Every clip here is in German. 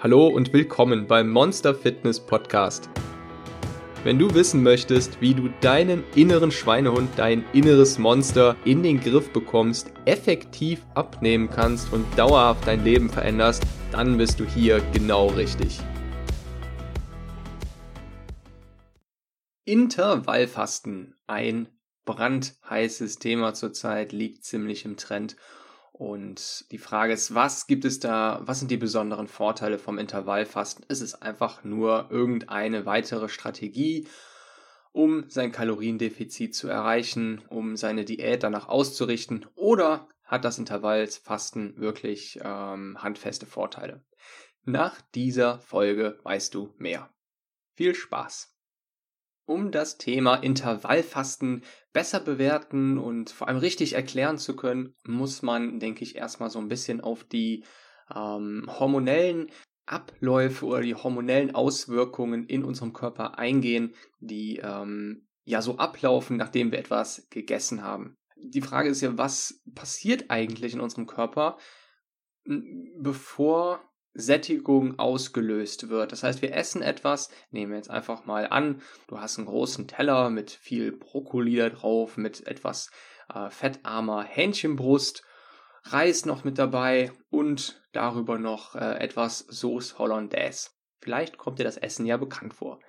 Hallo und willkommen beim Monster Fitness Podcast. Wenn du wissen möchtest, wie du deinen inneren Schweinehund, dein inneres Monster in den Griff bekommst, effektiv abnehmen kannst und dauerhaft dein Leben veränderst, dann bist du hier genau richtig. Intervallfasten, ein brandheißes Thema zurzeit, liegt ziemlich im Trend und die Frage ist, was gibt es da, was sind die besonderen Vorteile vom Intervallfasten? Ist es einfach nur irgendeine weitere Strategie, um sein Kaloriendefizit zu erreichen, um seine Diät danach auszurichten? Oder hat das Intervallfasten wirklich ähm, handfeste Vorteile? Nach dieser Folge weißt du mehr. Viel Spaß! Um das Thema Intervallfasten besser bewerten und vor allem richtig erklären zu können, muss man, denke ich, erstmal so ein bisschen auf die ähm, hormonellen Abläufe oder die hormonellen Auswirkungen in unserem Körper eingehen, die ähm, ja so ablaufen, nachdem wir etwas gegessen haben. Die Frage ist ja, was passiert eigentlich in unserem Körper, bevor Sättigung ausgelöst wird. Das heißt, wir essen etwas, nehmen wir jetzt einfach mal an, du hast einen großen Teller mit viel Brokkoli da drauf, mit etwas äh, fettarmer Hähnchenbrust, Reis noch mit dabei und darüber noch äh, etwas Sauce Hollandaise. Vielleicht kommt dir das Essen ja bekannt vor.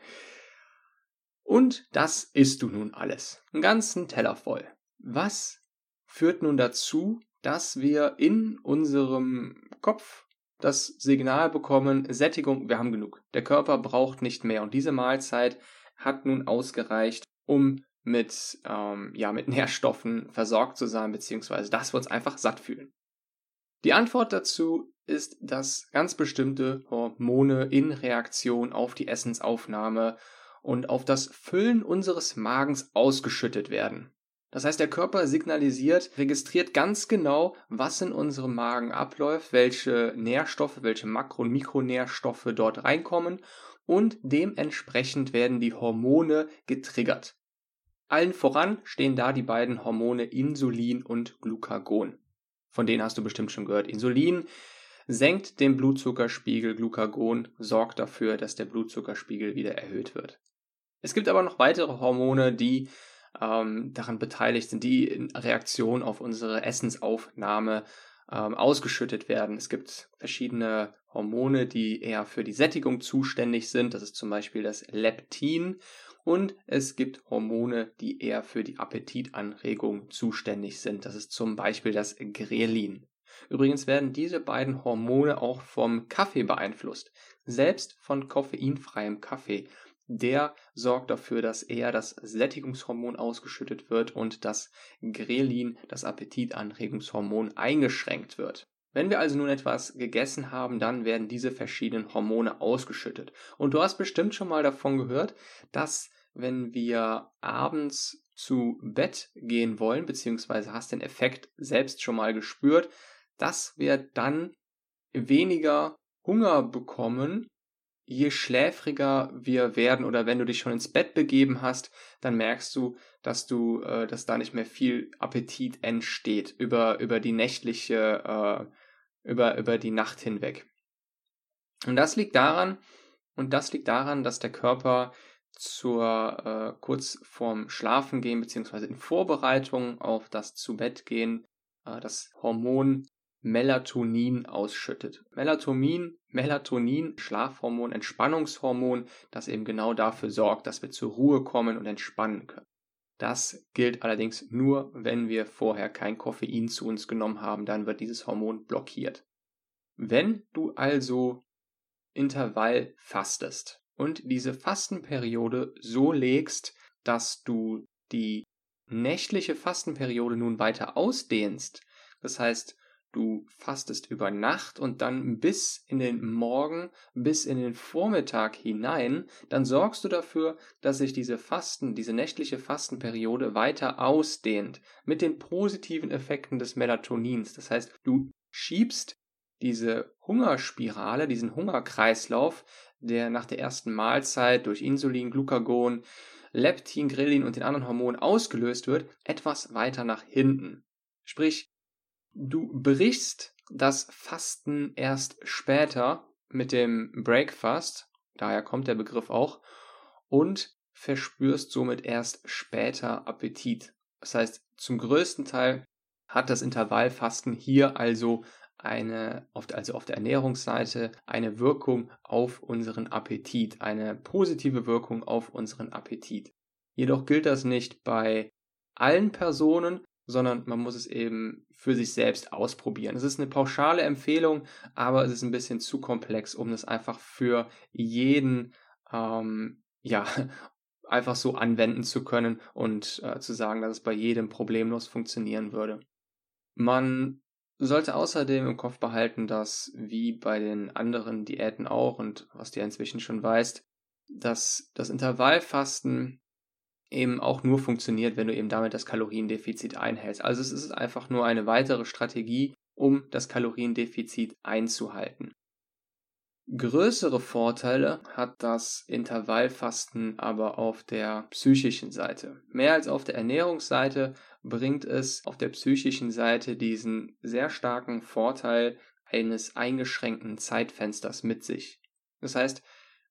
Und das isst du nun alles. Einen ganzen Teller voll. Was führt nun dazu, dass wir in unserem Kopf das Signal bekommen, Sättigung, wir haben genug. Der Körper braucht nicht mehr. Und diese Mahlzeit hat nun ausgereicht, um mit, ähm, ja, mit Nährstoffen versorgt zu sein, beziehungsweise dass wir uns einfach satt fühlen. Die Antwort dazu ist, dass ganz bestimmte Hormone in Reaktion auf die Essensaufnahme und auf das Füllen unseres Magens ausgeschüttet werden. Das heißt, der Körper signalisiert, registriert ganz genau, was in unserem Magen abläuft, welche Nährstoffe, welche Makro- und Mikronährstoffe dort reinkommen und dementsprechend werden die Hormone getriggert. Allen voran stehen da die beiden Hormone Insulin und Glucagon. Von denen hast du bestimmt schon gehört. Insulin senkt den Blutzuckerspiegel, Glucagon sorgt dafür, dass der Blutzuckerspiegel wieder erhöht wird. Es gibt aber noch weitere Hormone, die ähm, daran beteiligt sind, die in Reaktion auf unsere Essensaufnahme ähm, ausgeschüttet werden. Es gibt verschiedene Hormone, die eher für die Sättigung zuständig sind. Das ist zum Beispiel das Leptin. Und es gibt Hormone, die eher für die Appetitanregung zuständig sind. Das ist zum Beispiel das Grelin. Übrigens werden diese beiden Hormone auch vom Kaffee beeinflusst. Selbst von koffeinfreiem Kaffee der sorgt dafür, dass eher das Sättigungshormon ausgeschüttet wird und das Grelin, das Appetitanregungshormon, eingeschränkt wird. Wenn wir also nun etwas gegessen haben, dann werden diese verschiedenen Hormone ausgeschüttet. Und du hast bestimmt schon mal davon gehört, dass wenn wir abends zu Bett gehen wollen, beziehungsweise hast den Effekt selbst schon mal gespürt, dass wir dann weniger Hunger bekommen je schläfriger wir werden oder wenn du dich schon ins Bett begeben hast, dann merkst du, dass du, äh, dass da nicht mehr viel Appetit entsteht über, über die nächtliche, äh, über, über die Nacht hinweg. Und das liegt daran, und das liegt daran, dass der Körper zur äh, kurz vorm Schlafengehen beziehungsweise in Vorbereitung auf das Zubettgehen äh, das Hormon Melatonin ausschüttet. Melatonin, Melatonin, Schlafhormon, Entspannungshormon, das eben genau dafür sorgt, dass wir zur Ruhe kommen und entspannen können. Das gilt allerdings nur, wenn wir vorher kein Koffein zu uns genommen haben, dann wird dieses Hormon blockiert. Wenn du also Intervall fastest und diese Fastenperiode so legst, dass du die nächtliche Fastenperiode nun weiter ausdehnst, das heißt, Du fastest über Nacht und dann bis in den Morgen, bis in den Vormittag hinein, dann sorgst du dafür, dass sich diese Fasten, diese nächtliche Fastenperiode weiter ausdehnt mit den positiven Effekten des Melatonins. Das heißt, du schiebst diese Hungerspirale, diesen Hungerkreislauf, der nach der ersten Mahlzeit durch Insulin, Glucagon, Leptin, Grelin und den anderen Hormonen ausgelöst wird, etwas weiter nach hinten. Sprich, Du brichst das Fasten erst später mit dem Breakfast, daher kommt der Begriff auch, und verspürst somit erst später Appetit. Das heißt, zum größten Teil hat das Intervallfasten hier also eine, also auf der Ernährungsseite, eine Wirkung auf unseren Appetit, eine positive Wirkung auf unseren Appetit. Jedoch gilt das nicht bei allen Personen, sondern man muss es eben für sich selbst ausprobieren. Es ist eine pauschale Empfehlung, aber es ist ein bisschen zu komplex, um das einfach für jeden ähm, ja einfach so anwenden zu können und äh, zu sagen, dass es bei jedem problemlos funktionieren würde. Man sollte außerdem im Kopf behalten, dass wie bei den anderen Diäten auch und was du ja inzwischen schon weißt, dass das Intervallfasten eben auch nur funktioniert, wenn du eben damit das Kaloriendefizit einhältst. Also es ist einfach nur eine weitere Strategie, um das Kaloriendefizit einzuhalten. Größere Vorteile hat das Intervallfasten aber auf der psychischen Seite. Mehr als auf der Ernährungsseite bringt es auf der psychischen Seite diesen sehr starken Vorteil eines eingeschränkten Zeitfensters mit sich. Das heißt,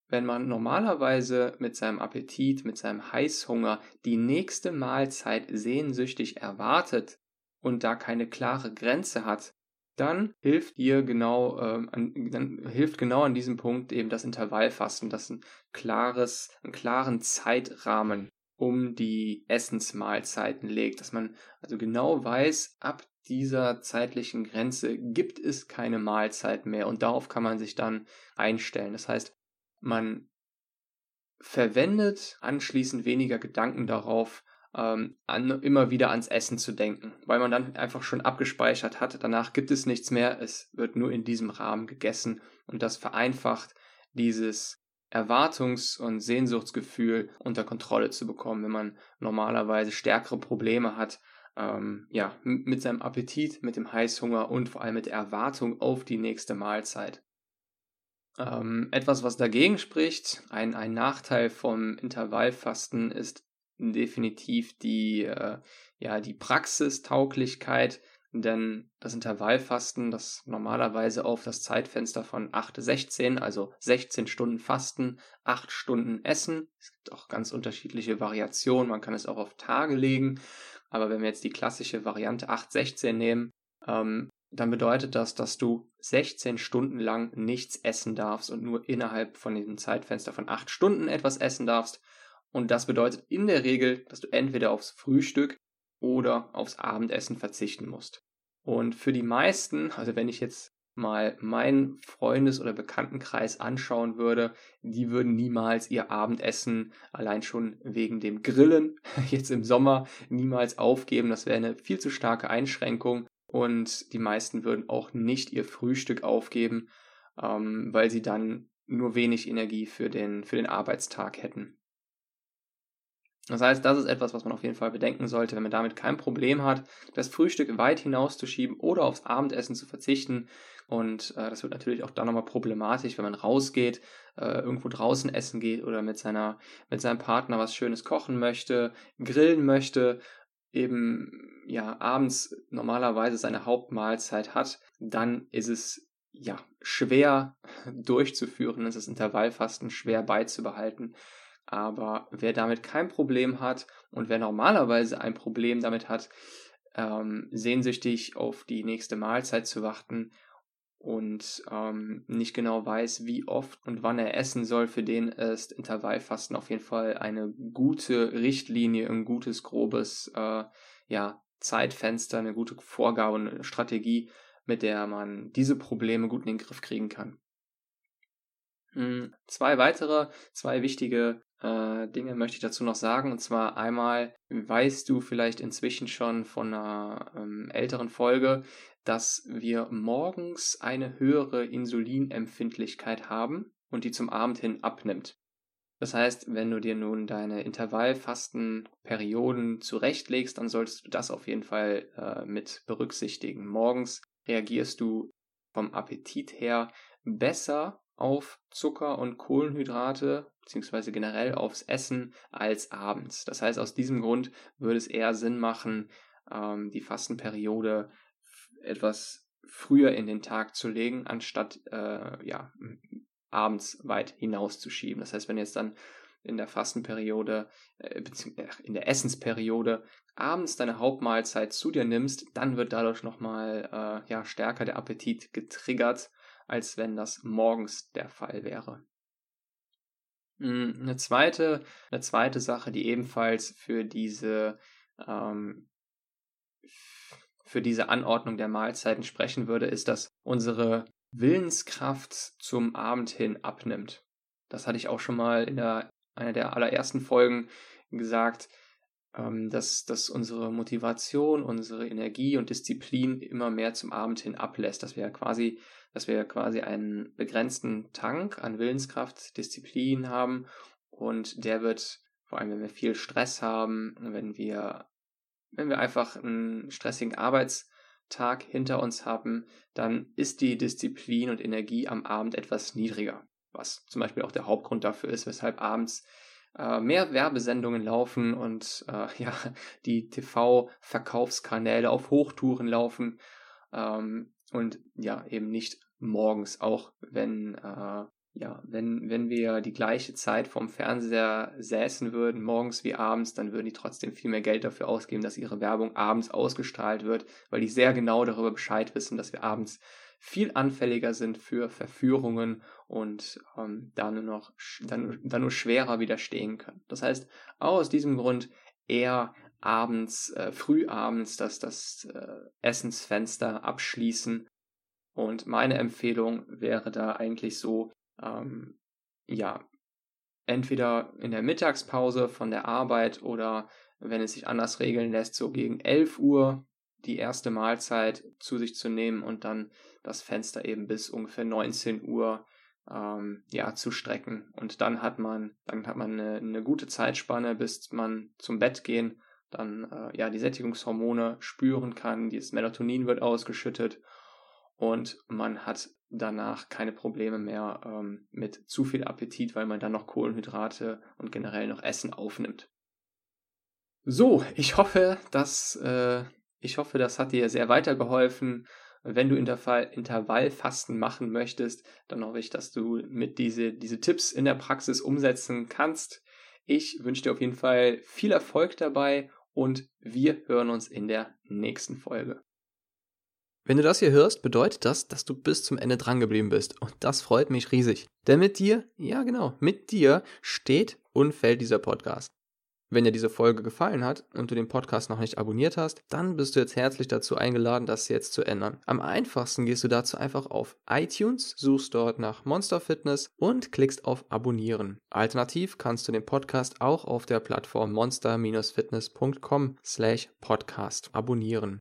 wenn man normalerweise mit seinem Appetit, mit seinem Heißhunger die nächste Mahlzeit sehnsüchtig erwartet und da keine klare Grenze hat, dann hilft dir genau, ähm, an, dann hilft genau an diesem Punkt eben das Intervallfasten, das ein klares, einen klaren Zeitrahmen um die Essensmahlzeiten legt, dass man also genau weiß, ab dieser zeitlichen Grenze gibt es keine Mahlzeit mehr und darauf kann man sich dann einstellen. Das heißt, man verwendet anschließend weniger Gedanken darauf, ähm, an, immer wieder ans Essen zu denken, weil man dann einfach schon abgespeichert hat, danach gibt es nichts mehr, es wird nur in diesem Rahmen gegessen und das vereinfacht dieses Erwartungs- und Sehnsuchtsgefühl unter Kontrolle zu bekommen, wenn man normalerweise stärkere Probleme hat, ähm, ja, mit seinem Appetit, mit dem Heißhunger und vor allem mit der Erwartung auf die nächste Mahlzeit. Ähm, etwas, was dagegen spricht, ein, ein Nachteil vom Intervallfasten ist definitiv die, äh, ja, die Praxistauglichkeit, denn das Intervallfasten, das normalerweise auf das Zeitfenster von 8, 16, also 16 Stunden Fasten, 8 Stunden Essen. Es gibt auch ganz unterschiedliche Variationen, man kann es auch auf Tage legen, aber wenn wir jetzt die klassische Variante 8, 16 nehmen, ähm, dann bedeutet das, dass du 16 Stunden lang nichts essen darfst und nur innerhalb von diesem Zeitfenster von 8 Stunden etwas essen darfst. Und das bedeutet in der Regel, dass du entweder aufs Frühstück oder aufs Abendessen verzichten musst. Und für die meisten, also wenn ich jetzt mal meinen Freundes- oder Bekanntenkreis anschauen würde, die würden niemals ihr Abendessen allein schon wegen dem Grillen jetzt im Sommer niemals aufgeben. Das wäre eine viel zu starke Einschränkung und die meisten würden auch nicht ihr Frühstück aufgeben, ähm, weil sie dann nur wenig Energie für den, für den Arbeitstag hätten. Das heißt, das ist etwas, was man auf jeden Fall bedenken sollte, wenn man damit kein Problem hat, das Frühstück weit hinauszuschieben oder aufs Abendessen zu verzichten. Und äh, das wird natürlich auch dann nochmal problematisch, wenn man rausgeht, äh, irgendwo draußen essen geht oder mit seiner, mit seinem Partner was Schönes kochen möchte, grillen möchte eben ja abends normalerweise seine Hauptmahlzeit hat, dann ist es ja schwer durchzuführen, ist das Intervallfasten schwer beizubehalten. Aber wer damit kein Problem hat und wer normalerweise ein Problem damit hat, ähm, sehnsüchtig auf die nächste Mahlzeit zu warten und ähm, nicht genau weiß, wie oft und wann er essen soll, für den ist Intervallfasten auf jeden Fall eine gute Richtlinie, ein gutes, grobes äh, ja, Zeitfenster, eine gute Vorgabe, eine Strategie, mit der man diese Probleme gut in den Griff kriegen kann. Hm, zwei weitere, zwei wichtige äh, Dinge möchte ich dazu noch sagen. Und zwar einmal weißt du vielleicht inzwischen schon von einer ähm, älteren Folge, dass wir morgens eine höhere Insulinempfindlichkeit haben und die zum Abend hin abnimmt. Das heißt, wenn du dir nun deine Intervallfastenperioden zurechtlegst, dann solltest du das auf jeden Fall äh, mit berücksichtigen. Morgens reagierst du vom Appetit her besser auf Zucker und Kohlenhydrate beziehungsweise generell aufs Essen als abends. Das heißt, aus diesem Grund würde es eher Sinn machen, ähm, die Fastenperiode etwas früher in den Tag zu legen, anstatt äh, ja, abends weit hinauszuschieben. Das heißt, wenn jetzt dann in der Fastenperiode, äh, in der Essensperiode abends deine Hauptmahlzeit zu dir nimmst, dann wird dadurch nochmal äh, ja, stärker der Appetit getriggert, als wenn das morgens der Fall wäre. Hm, eine zweite, eine zweite Sache, die ebenfalls für diese, ähm, für diese Anordnung der Mahlzeiten sprechen würde, ist, dass unsere Willenskraft zum Abend hin abnimmt. Das hatte ich auch schon mal in der, einer der allerersten Folgen gesagt, ähm, dass, dass unsere Motivation, unsere Energie und Disziplin immer mehr zum Abend hin ablässt, dass wir quasi, dass wir quasi einen begrenzten Tank an Willenskraft, Disziplin haben und der wird, vor allem wenn wir viel Stress haben, wenn wir, wenn wir einfach einen stressigen Arbeitstag hinter uns haben, dann ist die Disziplin und Energie am Abend etwas niedriger. Was zum Beispiel auch der Hauptgrund dafür ist, weshalb abends äh, mehr Werbesendungen laufen und äh, ja, die TV-Verkaufskanäle auf Hochtouren laufen ähm, und ja, eben nicht morgens, auch wenn, äh, ja, wenn, wenn wir die gleiche Zeit vom Fernseher säßen würden, morgens wie abends, dann würden die trotzdem viel mehr Geld dafür ausgeben, dass ihre Werbung abends ausgestrahlt wird, weil die sehr genau darüber Bescheid wissen, dass wir abends viel anfälliger sind für Verführungen und ähm, da nur noch dann, dann nur schwerer widerstehen können. Das heißt, aus diesem Grund eher abends, äh, frühabends das, das äh, Essensfenster abschließen. Und meine Empfehlung wäre da eigentlich so, ähm, ja, entweder in der Mittagspause von der Arbeit oder wenn es sich anders regeln lässt, so gegen 11 Uhr die erste Mahlzeit zu sich zu nehmen und dann das Fenster eben bis ungefähr 19 Uhr ähm, ja, zu strecken. Und dann hat man, dann hat man eine, eine gute Zeitspanne, bis man zum Bett gehen, dann äh, ja die Sättigungshormone spüren kann, das Melatonin wird ausgeschüttet und man hat danach keine Probleme mehr ähm, mit zu viel Appetit, weil man dann noch Kohlenhydrate und generell noch Essen aufnimmt. So, ich hoffe, dass äh, ich hoffe, das hat dir sehr weitergeholfen. Wenn du Intervall, Intervallfasten machen möchtest, dann hoffe ich, dass du mit diese, diese Tipps in der Praxis umsetzen kannst. Ich wünsche dir auf jeden Fall viel Erfolg dabei und wir hören uns in der nächsten Folge. Wenn du das hier hörst, bedeutet das, dass du bis zum Ende drangeblieben bist. Und das freut mich riesig. Denn mit dir, ja genau, mit dir steht und fällt dieser Podcast. Wenn dir diese Folge gefallen hat und du den Podcast noch nicht abonniert hast, dann bist du jetzt herzlich dazu eingeladen, das jetzt zu ändern. Am einfachsten gehst du dazu einfach auf iTunes, suchst dort nach Monster Fitness und klickst auf Abonnieren. Alternativ kannst du den Podcast auch auf der Plattform monster-fitness.com slash podcast abonnieren.